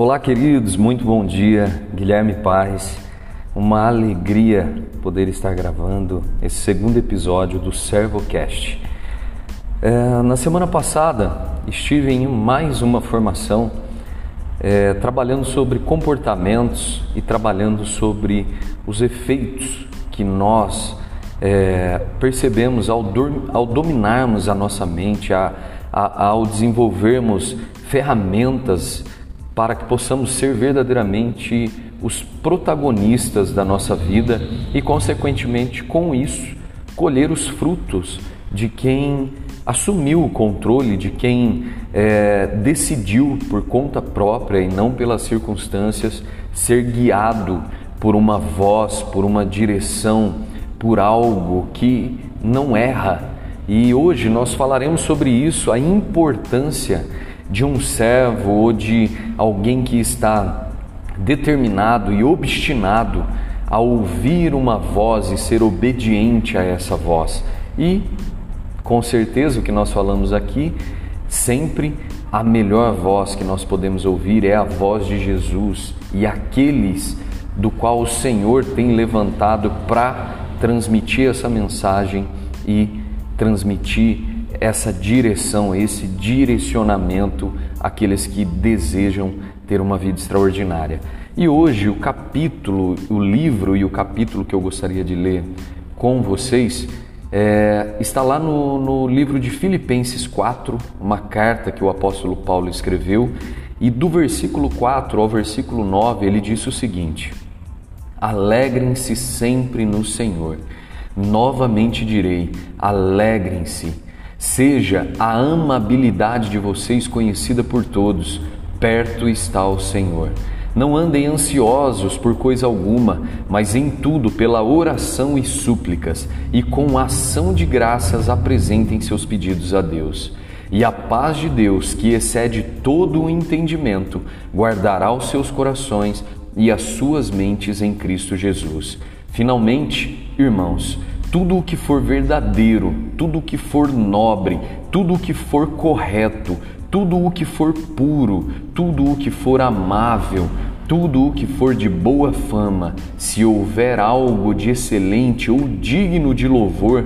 Olá, queridos, muito bom dia. Guilherme Paz. Uma alegria poder estar gravando esse segundo episódio do ServoCast. É, na semana passada estive em mais uma formação é, trabalhando sobre comportamentos e trabalhando sobre os efeitos que nós é, percebemos ao, ao, dominarmos a nossa mente, a, a, ao desenvolvermos ferramentas para que possamos ser verdadeiramente os protagonistas da nossa vida e, consequentemente, com isso, colher os frutos de quem assumiu o controle, de quem é, decidiu por conta própria e não pelas circunstâncias ser guiado por uma voz, por uma direção, por algo que não erra. E hoje nós falaremos sobre isso, a importância de um servo ou de alguém que está determinado e obstinado a ouvir uma voz e ser obediente a essa voz. E, com certeza, o que nós falamos aqui, sempre a melhor voz que nós podemos ouvir é a voz de Jesus e aqueles do qual o Senhor tem levantado para transmitir essa mensagem e transmitir essa direção, esse direcionamento àqueles que desejam ter uma vida extraordinária. E hoje o capítulo, o livro e o capítulo que eu gostaria de ler com vocês é, está lá no, no livro de Filipenses 4, uma carta que o apóstolo Paulo escreveu, e do versículo 4 ao versículo 9 ele disse o seguinte: Alegrem-se sempre no Senhor. Novamente direi: alegrem-se. Seja a amabilidade de vocês conhecida por todos, perto está o Senhor. Não andem ansiosos por coisa alguma, mas em tudo, pela oração e súplicas, e com ação de graças apresentem seus pedidos a Deus. E a paz de Deus, que excede todo o entendimento, guardará os seus corações e as suas mentes em Cristo Jesus. Finalmente, irmãos, tudo o que for verdadeiro, tudo o que for nobre, tudo o que for correto, tudo o que for puro, tudo o que for amável, tudo o que for de boa fama, se houver algo de excelente ou digno de louvor,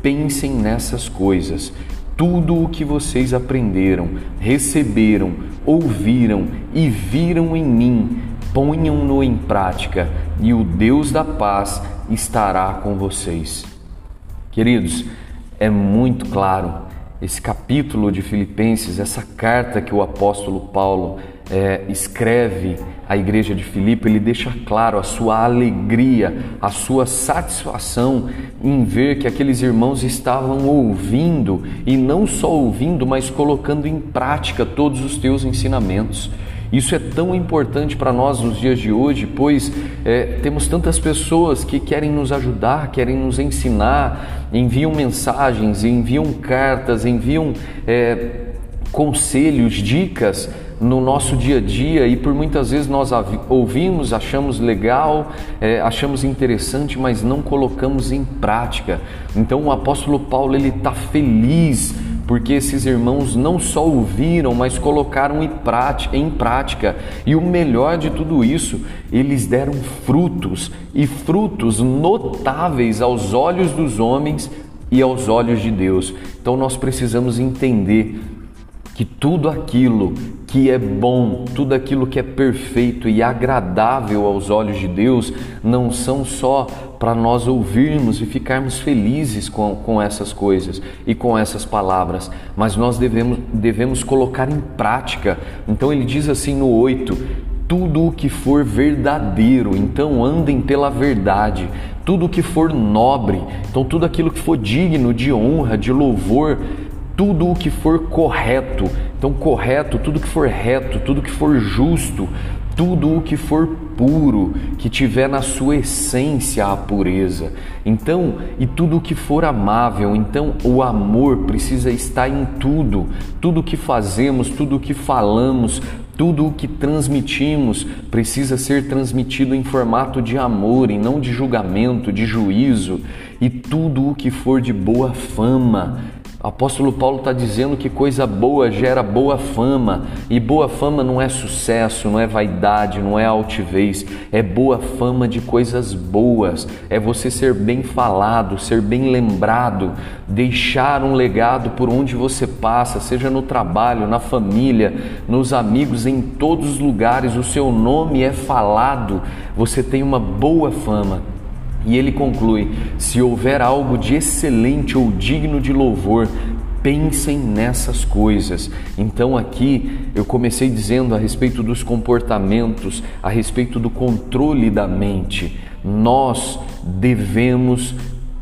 pensem nessas coisas. Tudo o que vocês aprenderam, receberam, ouviram e viram em mim, ponham-no em prática, e o Deus da paz estará com vocês. Queridos, é muito claro esse capítulo de Filipenses, essa carta que o apóstolo Paulo é, escreve à igreja de Filipe, ele deixa claro a sua alegria, a sua satisfação em ver que aqueles irmãos estavam ouvindo e não só ouvindo, mas colocando em prática todos os teus ensinamentos. Isso é tão importante para nós nos dias de hoje, pois é, temos tantas pessoas que querem nos ajudar, querem nos ensinar, enviam mensagens, enviam cartas, enviam é, conselhos, dicas no nosso dia a dia e por muitas vezes nós ouvimos, achamos legal, é, achamos interessante, mas não colocamos em prática. Então o apóstolo Paulo ele está feliz porque esses irmãos não só ouviram, mas colocaram em prática. E o melhor de tudo isso, eles deram frutos e frutos notáveis aos olhos dos homens e aos olhos de Deus. Então nós precisamos entender que tudo aquilo que é bom, tudo aquilo que é perfeito e agradável aos olhos de Deus, não são só para nós ouvirmos e ficarmos felizes com, com essas coisas e com essas palavras, mas nós devemos, devemos colocar em prática. Então ele diz assim no 8: tudo o que for verdadeiro, então andem pela verdade, tudo o que for nobre, então tudo aquilo que for digno de honra, de louvor, tudo o que for correto. Então, correto, tudo que for reto, tudo que for justo, tudo o que for puro, que tiver na sua essência a pureza. Então, e tudo o que for amável, então o amor precisa estar em tudo. Tudo o que fazemos, tudo o que falamos, tudo o que transmitimos precisa ser transmitido em formato de amor e não de julgamento, de juízo. E tudo o que for de boa fama, apóstolo Paulo está dizendo que coisa boa gera boa fama, e boa fama não é sucesso, não é vaidade, não é altivez, é boa fama de coisas boas, é você ser bem falado, ser bem lembrado, deixar um legado por onde você passa, seja no trabalho, na família, nos amigos, em todos os lugares, o seu nome é falado, você tem uma boa fama. E ele conclui: se houver algo de excelente ou digno de louvor, pensem nessas coisas. Então, aqui eu comecei dizendo a respeito dos comportamentos, a respeito do controle da mente. Nós devemos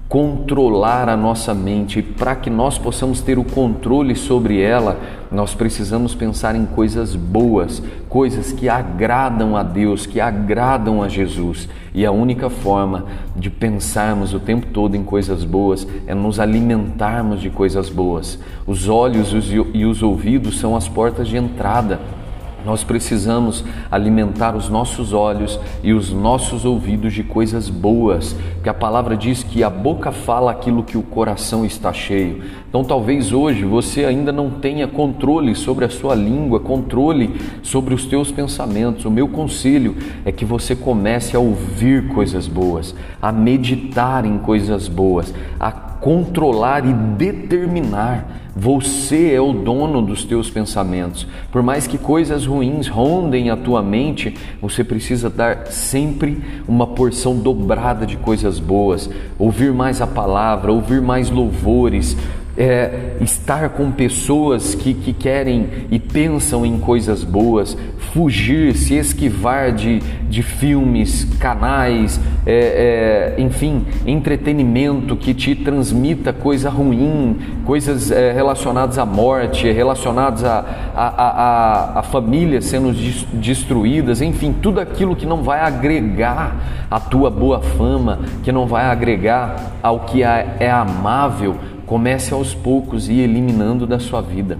controlar a nossa mente e para que nós possamos ter o controle sobre ela, nós precisamos pensar em coisas boas, coisas que agradam a Deus, que agradam a Jesus. E a única forma de pensarmos o tempo todo em coisas boas é nos alimentarmos de coisas boas. Os olhos e os ouvidos são as portas de entrada nós precisamos alimentar os nossos olhos e os nossos ouvidos de coisas boas, porque a palavra diz que a boca fala aquilo que o coração está cheio. Então, talvez hoje você ainda não tenha controle sobre a sua língua, controle sobre os teus pensamentos. O meu conselho é que você comece a ouvir coisas boas, a meditar em coisas boas, a controlar e determinar você é o dono dos teus pensamentos. Por mais que coisas ruins rondem a tua mente, você precisa dar sempre uma porção dobrada de coisas boas, ouvir mais a palavra, ouvir mais louvores, é, estar com pessoas que, que querem e pensam em coisas boas, fugir, se esquivar de, de filmes, canais, é, é, enfim, entretenimento que te transmita coisa ruim, coisas é, relacionadas à morte, relacionadas a, a, a, a famílias sendo destruídas, enfim, tudo aquilo que não vai agregar a tua boa fama, que não vai agregar ao que é, é amável Comece aos poucos e eliminando da sua vida.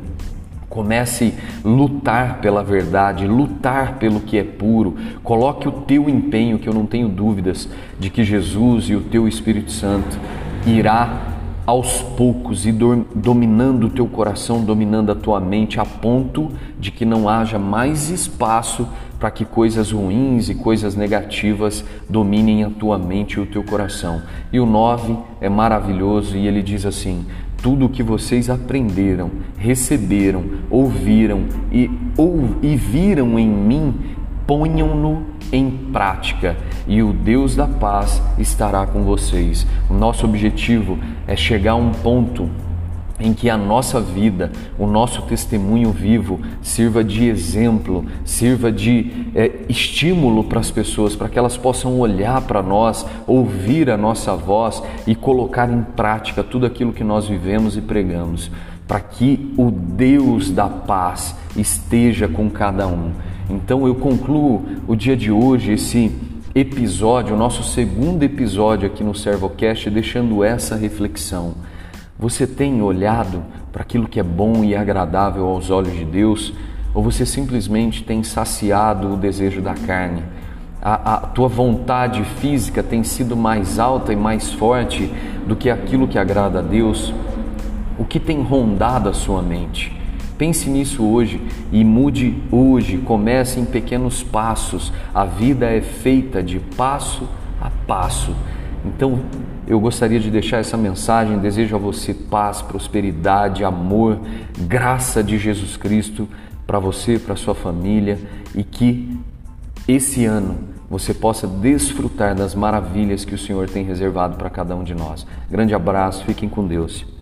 Comece a lutar pela verdade, lutar pelo que é puro. Coloque o teu empenho, que eu não tenho dúvidas de que Jesus e o teu Espírito Santo irá aos poucos e dominando o teu coração, dominando a tua mente, a ponto de que não haja mais espaço para que coisas ruins e coisas negativas dominem a tua mente e o teu coração. E o 9 é maravilhoso e ele diz assim: tudo o que vocês aprenderam, receberam, ouviram e, ou, e viram em mim, ponham-no em prática e o Deus da paz estará com vocês. O nosso objetivo é chegar a um ponto em que a nossa vida, o nosso testemunho vivo sirva de exemplo, sirva de é, estímulo para as pessoas, para que elas possam olhar para nós, ouvir a nossa voz e colocar em prática tudo aquilo que nós vivemos e pregamos, para que o Deus da paz esteja com cada um. Então eu concluo o dia de hoje, esse episódio, o nosso segundo episódio aqui no Servocast, deixando essa reflexão. Você tem olhado para aquilo que é bom e agradável aos olhos de Deus ou você simplesmente tem saciado o desejo da carne? A, a, tua vontade física tem sido mais alta e mais forte do que aquilo que agrada a Deus? O que tem rondado a sua mente? Pense nisso hoje e mude hoje. Comece em pequenos passos. A vida é feita de passo a passo. Então, eu gostaria de deixar essa mensagem. Desejo a você paz, prosperidade, amor, graça de Jesus Cristo para você, para sua família e que esse ano você possa desfrutar das maravilhas que o Senhor tem reservado para cada um de nós. Grande abraço, fiquem com Deus.